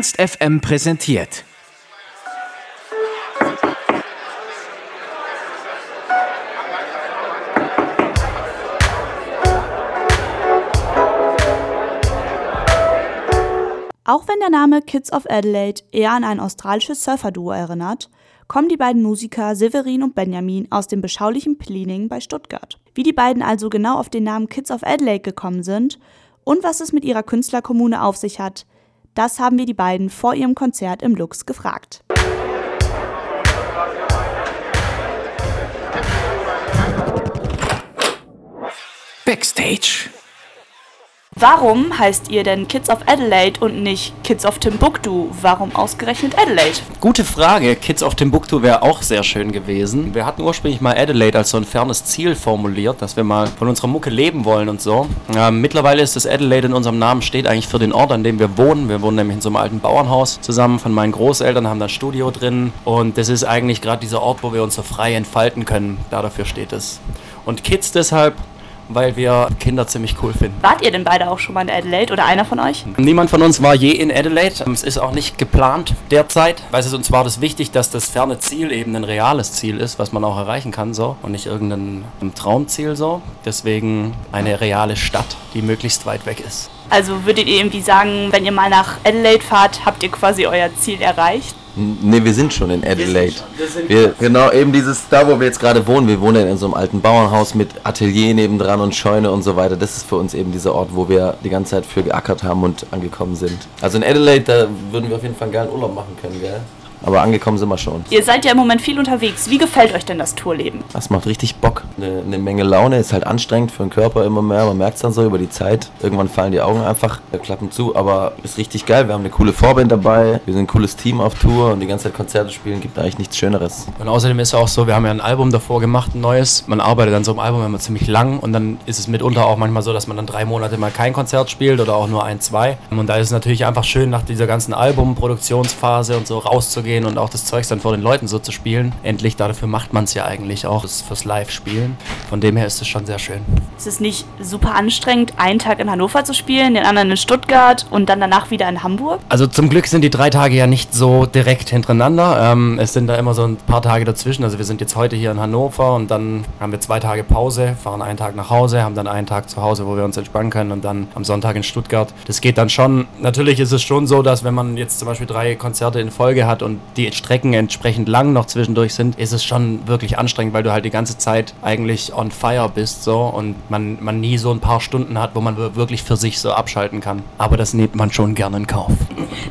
Ernst FM präsentiert. Auch wenn der Name Kids of Adelaide eher an ein australisches Surferduo erinnert, kommen die beiden Musiker Severin und Benjamin aus dem beschaulichen Pliening bei Stuttgart. Wie die beiden also genau auf den Namen Kids of Adelaide gekommen sind und was es mit ihrer Künstlerkommune auf sich hat, das haben wir die beiden vor ihrem Konzert im Lux gefragt. Backstage. Warum heißt ihr denn Kids of Adelaide und nicht Kids of Timbuktu? Warum ausgerechnet Adelaide? Gute Frage. Kids of Timbuktu wäre auch sehr schön gewesen. Wir hatten ursprünglich mal Adelaide als so ein fernes Ziel formuliert, dass wir mal von unserer Mucke leben wollen und so. Ähm, mittlerweile ist das Adelaide in unserem Namen steht eigentlich für den Ort, an dem wir wohnen. Wir wohnen nämlich in so einem alten Bauernhaus zusammen von meinen Großeltern, haben da ein Studio drin und das ist eigentlich gerade dieser Ort, wo wir uns so frei entfalten können. Da dafür steht es. Und Kids deshalb, weil wir Kinder ziemlich cool finden. Wart ihr denn beide auch schon mal in Adelaide oder einer von euch? Niemand von uns war je in Adelaide. Es ist auch nicht geplant derzeit, weil es uns war das wichtig, dass das ferne Ziel eben ein reales Ziel ist, was man auch erreichen kann so und nicht irgendein Traumziel so. Deswegen eine reale Stadt, die möglichst weit weg ist. Also würdet ihr irgendwie sagen, wenn ihr mal nach Adelaide fahrt, habt ihr quasi euer Ziel erreicht? Ne, wir sind schon in Adelaide. Wir, genau, eben dieses, da wo wir jetzt gerade wohnen, wir wohnen in so einem alten Bauernhaus mit Atelier nebendran und Scheune und so weiter. Das ist für uns eben dieser Ort, wo wir die ganze Zeit für geackert haben und angekommen sind. Also in Adelaide, da würden wir auf jeden Fall einen geilen Urlaub machen können, gell? Aber angekommen sind wir schon. Ihr seid ja im Moment viel unterwegs. Wie gefällt euch denn das Tourleben? Das macht richtig Bock. Eine, eine Menge Laune, ist halt anstrengend für den Körper immer mehr. Man merkt es dann so über die Zeit. Irgendwann fallen die Augen einfach, äh, klappen zu, aber ist richtig geil. Wir haben eine coole Vorband dabei, wir sind ein cooles Team auf Tour und die ganze Zeit Konzerte spielen, gibt eigentlich nichts Schöneres. Und außerdem ist es auch so, wir haben ja ein Album davor gemacht, ein neues. Man arbeitet an so einem Album immer ziemlich lang und dann ist es mitunter auch manchmal so, dass man dann drei Monate mal kein Konzert spielt oder auch nur ein, zwei. Und da ist es natürlich einfach schön, nach dieser ganzen Albumproduktionsphase und so rauszugehen und auch das Zeug dann vor den Leuten so zu spielen. Endlich, dafür macht man es ja eigentlich auch, das fürs Live-Spielen. Von dem her ist es schon sehr schön. Es ist nicht super anstrengend, einen Tag in Hannover zu spielen, den anderen in Stuttgart und dann danach wieder in Hamburg? Also zum Glück sind die drei Tage ja nicht so direkt hintereinander. Ähm, es sind da immer so ein paar Tage dazwischen. Also wir sind jetzt heute hier in Hannover und dann haben wir zwei Tage Pause, fahren einen Tag nach Hause, haben dann einen Tag zu Hause, wo wir uns entspannen können und dann am Sonntag in Stuttgart. Das geht dann schon. Natürlich ist es schon so, dass wenn man jetzt zum Beispiel drei Konzerte in Folge hat und die Strecken entsprechend lang noch zwischendurch sind, ist es schon wirklich anstrengend, weil du halt die ganze Zeit eigentlich on fire bist so und man, man nie so ein paar Stunden hat, wo man wirklich für sich so abschalten kann. Aber das nimmt man schon gerne in Kauf.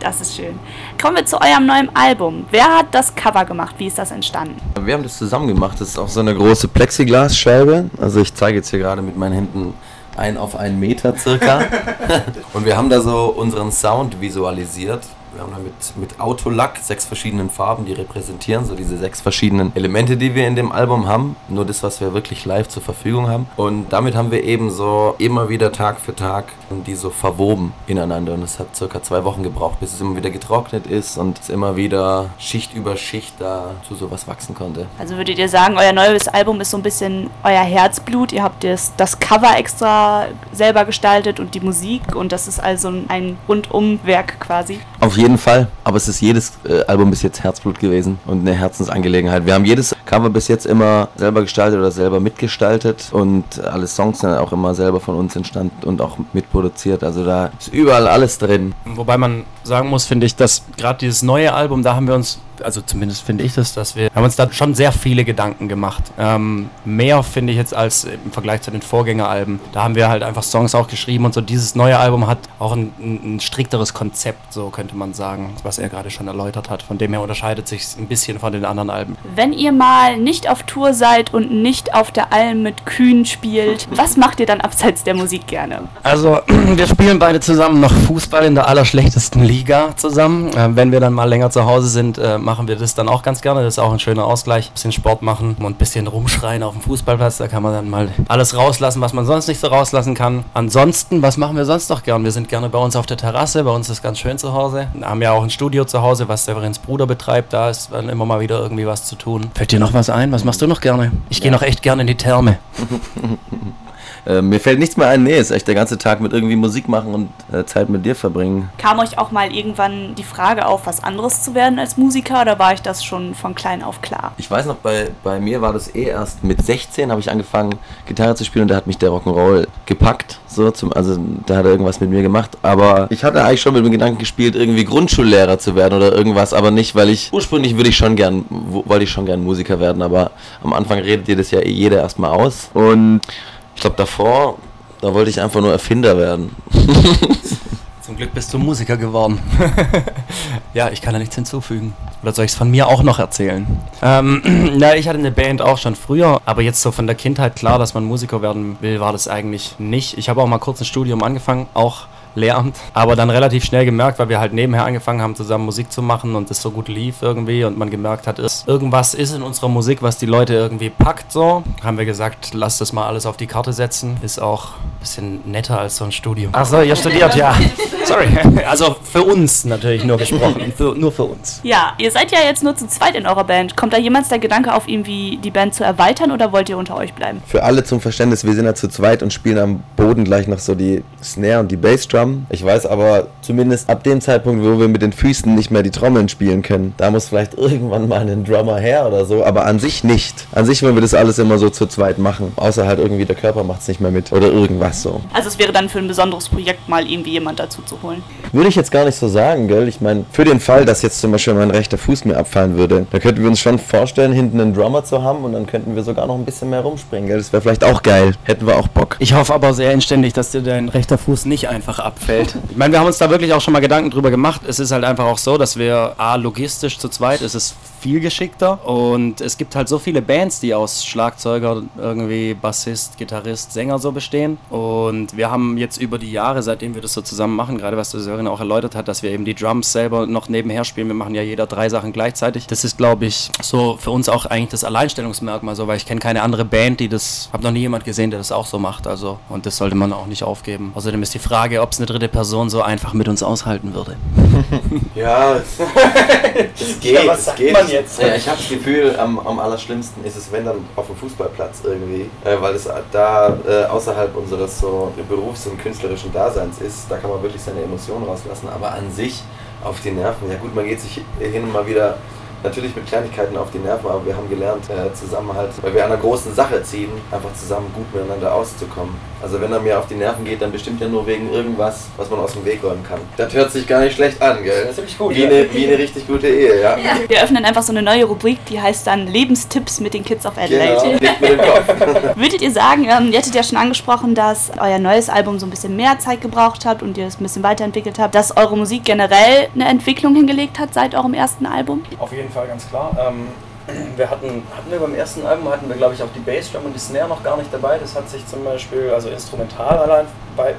Das ist schön. Kommen wir zu eurem neuen Album. Wer hat das Cover gemacht? Wie ist das entstanden? Wir haben das zusammen gemacht. Das ist auch so eine große Plexiglasscheibe. Also ich zeige jetzt hier gerade mit meinen Händen ein auf einen Meter circa. und wir haben da so unseren Sound visualisiert. Wir haben da mit, mit Autolack sechs verschiedenen Farben, die repräsentieren so diese sechs verschiedenen Elemente, die wir in dem Album haben. Nur das, was wir wirklich live zur Verfügung haben. Und damit haben wir eben so immer wieder Tag für Tag die so verwoben ineinander. Und es hat circa zwei Wochen gebraucht, bis es immer wieder getrocknet ist und es immer wieder Schicht über Schicht da zu sowas wachsen konnte. Also würdet ihr sagen, euer neues Album ist so ein bisschen euer Herzblut? Ihr habt das, das Cover extra selber gestaltet und die Musik und das ist also ein Rundumwerk quasi? Auf jeden Fall, aber es ist jedes äh, Album bis jetzt Herzblut gewesen und eine Herzensangelegenheit. Wir haben jedes Cover bis jetzt immer selber gestaltet oder selber mitgestaltet und alle Songs sind auch immer selber von uns entstanden und auch mitproduziert. Also da ist überall alles drin. Wobei man sagen muss, finde ich, dass gerade dieses neue Album, da haben wir uns, also zumindest finde ich das, dass wir haben uns da schon sehr viele Gedanken gemacht. Ähm, mehr finde ich jetzt als im Vergleich zu den Vorgängeralben. Da haben wir halt einfach Songs auch geschrieben und so. Dieses neue Album hat auch ein, ein, ein strikteres Konzept, so könnte man sagen, was er gerade schon erläutert hat. Von dem her unterscheidet sich ein bisschen von den anderen Alben. Wenn ihr mal nicht auf Tour seid und nicht auf der Alm mit Kühen spielt, was macht ihr dann abseits der Musik gerne? Also, wir spielen beide zusammen noch Fußball in der allerschlechtesten Liga zusammen. Äh, wenn wir dann mal länger zu Hause sind, äh, machen wir das dann auch ganz gerne. Das ist auch ein schöner Ausgleich. Ein bisschen Sport machen und ein bisschen rumschreien auf dem Fußballplatz. Da kann man dann mal alles rauslassen, was man sonst nicht so rauslassen kann. Ansonsten, was machen wir sonst noch gern? Wir sind gerne bei uns auf der Terrasse. Bei uns ist ganz schön zu Hause. Wir haben ja auch ein Studio zu Hause, was Severins Bruder betreibt. Da ist dann immer mal wieder irgendwie was zu tun. Fällt dir noch was ein? Was machst du noch gerne? Ich gehe noch echt gerne in die Therme. Äh, mir fällt nichts mehr ein. Nee, ist echt der ganze Tag mit irgendwie Musik machen und äh, Zeit mit dir verbringen. Kam euch auch mal irgendwann die Frage auf, was anderes zu werden als Musiker oder war ich das schon von klein auf klar? Ich weiß noch, bei, bei mir war das eh erst mit 16 habe ich angefangen, Gitarre zu spielen und da hat mich der Rock'n'Roll gepackt. So zum, also da hat er irgendwas mit mir gemacht. Aber ich hatte eigentlich schon mit dem Gedanken gespielt, irgendwie Grundschullehrer zu werden oder irgendwas, aber nicht, weil ich ursprünglich würde ich schon gern, wollte ich schon gern Musiker werden, aber am Anfang redet dir das ja eh jeder erstmal aus. Und ich glaube davor, da wollte ich einfach nur Erfinder werden. Zum Glück bist du Musiker geworden. ja, ich kann da nichts hinzufügen. Oder soll ich es von mir auch noch erzählen? Ähm, na, ich hatte eine Band auch schon früher, aber jetzt so von der Kindheit klar, dass man Musiker werden will, war das eigentlich nicht. Ich habe auch mal kurz ein Studium angefangen, auch Lehramt. Aber dann relativ schnell gemerkt, weil wir halt nebenher angefangen haben, zusammen Musik zu machen und es so gut lief irgendwie und man gemerkt hat, ist, irgendwas ist in unserer Musik, was die Leute irgendwie packt so. Haben wir gesagt, lass das mal alles auf die Karte setzen. Ist auch ein bisschen netter als so ein Studium. Achso, ihr studiert, ja. Sorry. Also für uns natürlich nur gesprochen. Für, nur für uns. Ja, ihr seid ja jetzt nur zu zweit in eurer Band. Kommt da jemals der Gedanke auf, irgendwie die Band zu erweitern oder wollt ihr unter euch bleiben? Für alle zum Verständnis, wir sind ja zu zweit und spielen am Boden gleich noch so die Snare und die Bassdrum Drum. Ich weiß aber zumindest ab dem Zeitpunkt, wo wir mit den Füßen nicht mehr die Trommeln spielen können, da muss vielleicht irgendwann mal ein Drummer her oder so, aber an sich nicht. An sich wollen wir das alles immer so zu zweit machen, außer halt irgendwie der Körper macht es nicht mehr mit oder irgendwas so. Also es wäre dann für ein besonderes Projekt mal irgendwie jemand dazu zu holen. Würde ich jetzt gar nicht so sagen, gell? Ich meine, für den Fall, dass jetzt zum Beispiel mein rechter Fuß mir abfallen würde, da könnten wir uns schon vorstellen, hinten einen Drummer zu haben und dann könnten wir sogar noch ein bisschen mehr rumspringen, gell? Das wäre vielleicht auch geil. Hätten wir auch Bock. Ich hoffe aber sehr inständig, dass dir dein rechter Fuß nicht einfach ab abfällt. Ich meine, wir haben uns da wirklich auch schon mal Gedanken drüber gemacht. Es ist halt einfach auch so, dass wir A, logistisch zu zweit, ist es viel geschickter und es gibt halt so viele Bands, die aus Schlagzeuger, irgendwie Bassist, Gitarrist, Sänger so bestehen und wir haben jetzt über die Jahre, seitdem wir das so zusammen machen, gerade was der Sören auch erläutert hat, dass wir eben die Drums selber noch nebenher spielen, wir machen ja jeder drei Sachen gleichzeitig. Das ist, glaube ich, so für uns auch eigentlich das Alleinstellungsmerkmal, so, weil ich kenne keine andere Band, die das, habe noch nie jemand gesehen, der das auch so macht, also und das sollte man auch nicht aufgeben. Außerdem ist die Frage, ob es eine dritte Person so einfach mit uns aushalten würde. ja, es, geht, ja, es geht jetzt? Ja, ich habe das Gefühl, am, am allerschlimmsten ist es, wenn dann auf dem Fußballplatz irgendwie, äh, weil es da äh, außerhalb unseres so Berufs- und künstlerischen Daseins ist, da kann man wirklich seine Emotionen rauslassen, aber an sich auf die Nerven, ja gut, man geht sich hin und mal wieder natürlich mit Kleinigkeiten auf die Nerven, aber wir haben gelernt, äh, zusammen halt, weil wir an einer großen Sache ziehen, einfach zusammen gut miteinander auszukommen. Also wenn er mir auf die Nerven geht, dann bestimmt ja nur wegen irgendwas, was man aus dem Weg räumen kann. Das hört sich gar nicht schlecht an, gell? Das ist ziemlich gut. Wie, ja. eine, wie eine richtig gute Ehe, ja? ja. Wir öffnen einfach so eine neue Rubrik, die heißt dann Lebenstipps mit den Kids of Adelaide. Genau, mit dem Kopf. Würdet ihr sagen, ähm, ihr hattet ja schon angesprochen, dass euer neues Album so ein bisschen mehr Zeit gebraucht hat und ihr es ein bisschen weiterentwickelt habt, dass eure Musik generell eine Entwicklung hingelegt hat seit eurem ersten Album? Auf jeden Fall, ganz klar. Ähm wir hatten, hatten wir beim ersten Album, hatten wir glaube ich auch die Bassdrum und die Snare noch gar nicht dabei. Das hat sich zum Beispiel, also instrumental allein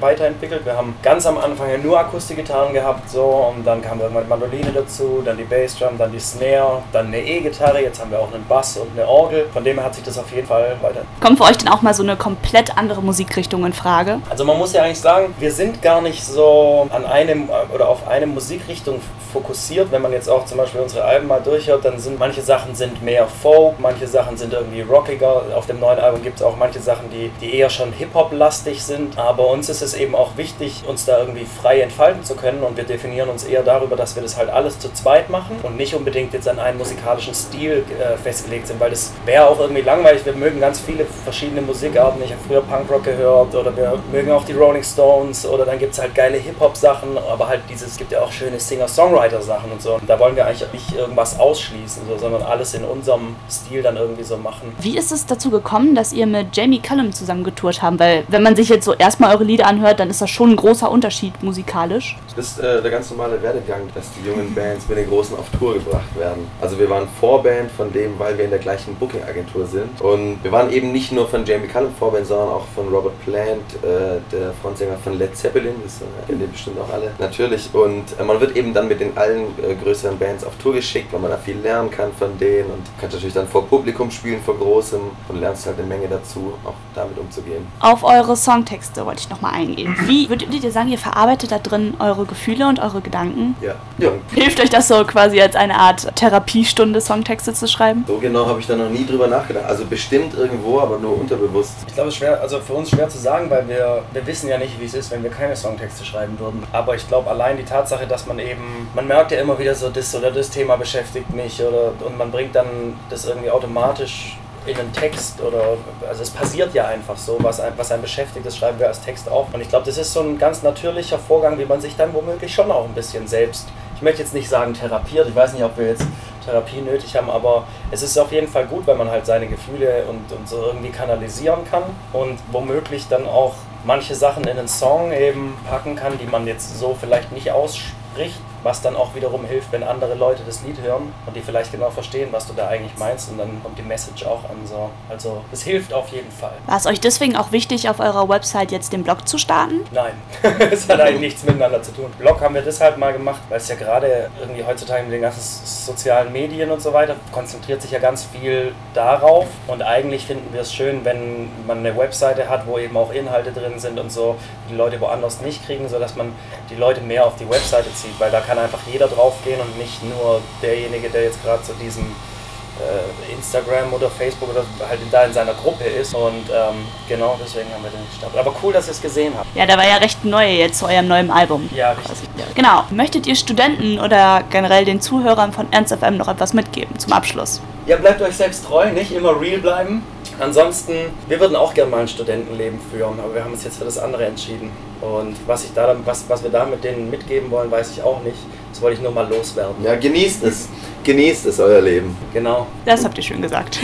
weiterentwickelt. Wir haben ganz am Anfang ja nur Akustikgitarren gehabt, so, und dann kam irgendwann die Mandoline dazu, dann die Bassdrum, dann die Snare, dann eine E-Gitarre, jetzt haben wir auch einen Bass und eine Orgel. Von dem her hat sich das auf jeden Fall weiter. Kommt für euch denn auch mal so eine komplett andere Musikrichtung in Frage? Also man muss ja eigentlich sagen, wir sind gar nicht so an einem oder auf eine Musikrichtung fokussiert. Wenn man jetzt auch zum Beispiel unsere Alben mal durchhört, dann sind manche Sachen sind mehr Folk, manche Sachen sind irgendwie rockiger. Auf dem neuen Album gibt es auch manche Sachen, die, die eher schon Hip-Hop-lastig sind. Aber uns ist es eben auch wichtig, uns da irgendwie frei entfalten zu können und wir definieren uns eher darüber, dass wir das halt alles zu zweit machen und nicht unbedingt jetzt an einen musikalischen Stil äh, festgelegt sind, weil das wäre auch irgendwie langweilig. Wir mögen ganz viele verschiedene Musikarten. Ich habe früher Punkrock gehört oder wir mögen auch die Rolling Stones oder dann gibt es halt geile Hip-Hop-Sachen, aber halt dieses, es gibt ja auch schöne Singer-Songwriter-Sachen und so. Und da wollen wir eigentlich nicht irgendwas ausschließen, so, sondern alles in unserem Stil dann irgendwie so machen. Wie ist es dazu gekommen, dass ihr mit Jamie Cullum zusammen getourt habt? Weil wenn man sich jetzt so erstmal eure Lieder anhört, dann ist das schon ein großer Unterschied musikalisch. Das ist äh, der ganz normale Werdegang, dass die jungen Bands mit den Großen auf Tour gebracht werden. Also wir waren Vorband von dem, weil wir in der gleichen Booking-Agentur sind. Und wir waren eben nicht nur von Jamie Cullum Vorband, sondern auch von Robert Plant, äh, der Frontsänger von Led Zeppelin, das äh, kennen ihr bestimmt auch alle. Natürlich. Und äh, man wird eben dann mit den allen äh, größeren Bands auf Tour geschickt, weil man da viel lernen kann von denen und kannst natürlich dann vor Publikum spielen, vor großem und lernst halt eine Menge dazu, auch damit umzugehen. Auf eure Songtexte wollte ich nochmal eingehen. Wie würdet ihr sagen, ihr verarbeitet da drin eure Gefühle und eure Gedanken? Ja. ja. Hilft euch das so quasi als eine Art Therapiestunde, Songtexte zu schreiben? So genau habe ich da noch nie drüber nachgedacht. Also bestimmt irgendwo, aber nur unterbewusst. Ich glaube, es ist schwer, also für uns schwer zu sagen, weil wir, wir wissen ja nicht, wie es ist, wenn wir keine Songtexte schreiben würden. Aber ich glaube, allein die Tatsache, dass man eben, man merkt ja immer wieder so, das oder das Thema beschäftigt mich oder und man bringt dann das irgendwie automatisch in einen Text oder also es passiert ja einfach so, was, ein, was einen beschäftigt, das schreiben wir als Text auch. Und ich glaube, das ist so ein ganz natürlicher Vorgang, wie man sich dann womöglich schon auch ein bisschen selbst, ich möchte jetzt nicht sagen therapiert, ich weiß nicht, ob wir jetzt Therapie nötig haben, aber es ist auf jeden Fall gut, wenn man halt seine Gefühle und, und so irgendwie kanalisieren kann und womöglich dann auch manche Sachen in einen Song eben packen kann, die man jetzt so vielleicht nicht ausspricht, was dann auch wiederum hilft, wenn andere Leute das Lied hören und die vielleicht genau verstehen, was du da eigentlich meinst und dann kommt die Message auch an. So. Also es hilft auf jeden Fall. War es euch deswegen auch wichtig, auf eurer Website jetzt den Blog zu starten? Nein, es hat eigentlich nichts miteinander zu tun. Blog haben wir deshalb mal gemacht, weil es ja gerade irgendwie heutzutage mit den ganzen sozialen Medien und so weiter konzentriert sich ja ganz viel darauf und eigentlich finden wir es schön, wenn man eine Webseite hat, wo eben auch Inhalte drin sind und so, die Leute woanders nicht kriegen, sodass man die Leute mehr auf die Webseite zieht, weil da kann kann einfach jeder draufgehen und nicht nur derjenige, der jetzt gerade zu diesem äh, Instagram oder Facebook oder halt da in seiner Gruppe ist. Und ähm, genau deswegen haben wir den gestartet. Aber cool, dass ihr es gesehen habt. Ja, der war ja recht neu jetzt zu eurem neuen Album. Ja, richtig. Also, ja. Genau. Möchtet ihr Studenten oder generell den Zuhörern von Ernst FM noch etwas mitgeben zum Abschluss? Ja, bleibt euch selbst treu, nicht immer real bleiben. Ansonsten, wir würden auch gerne mal ein Studentenleben führen, aber wir haben uns jetzt für das andere entschieden. Und was, ich da, was, was wir da mit denen mitgeben wollen, weiß ich auch nicht. Das wollte ich nur mal loswerden. Ja, genießt es. Genießt es, euer Leben. Genau. Das habt ihr schön gesagt.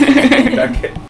Danke.